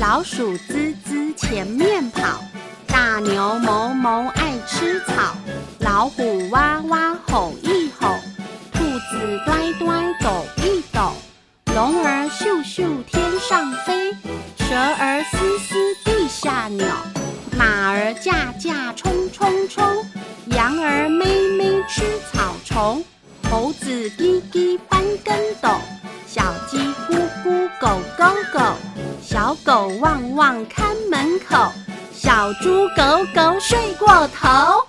老鼠吱吱前面跑，大牛哞哞爱吃草，老虎哇哇吼一吼，兔子乖乖抖一抖，龙儿咻咻天上飞，蛇儿嘶嘶地下扭，马儿驾驾冲冲冲，羊儿咩咩吃草虫，猴子叽叽翻跟斗，小狗旺旺看门口，小猪狗狗睡过头。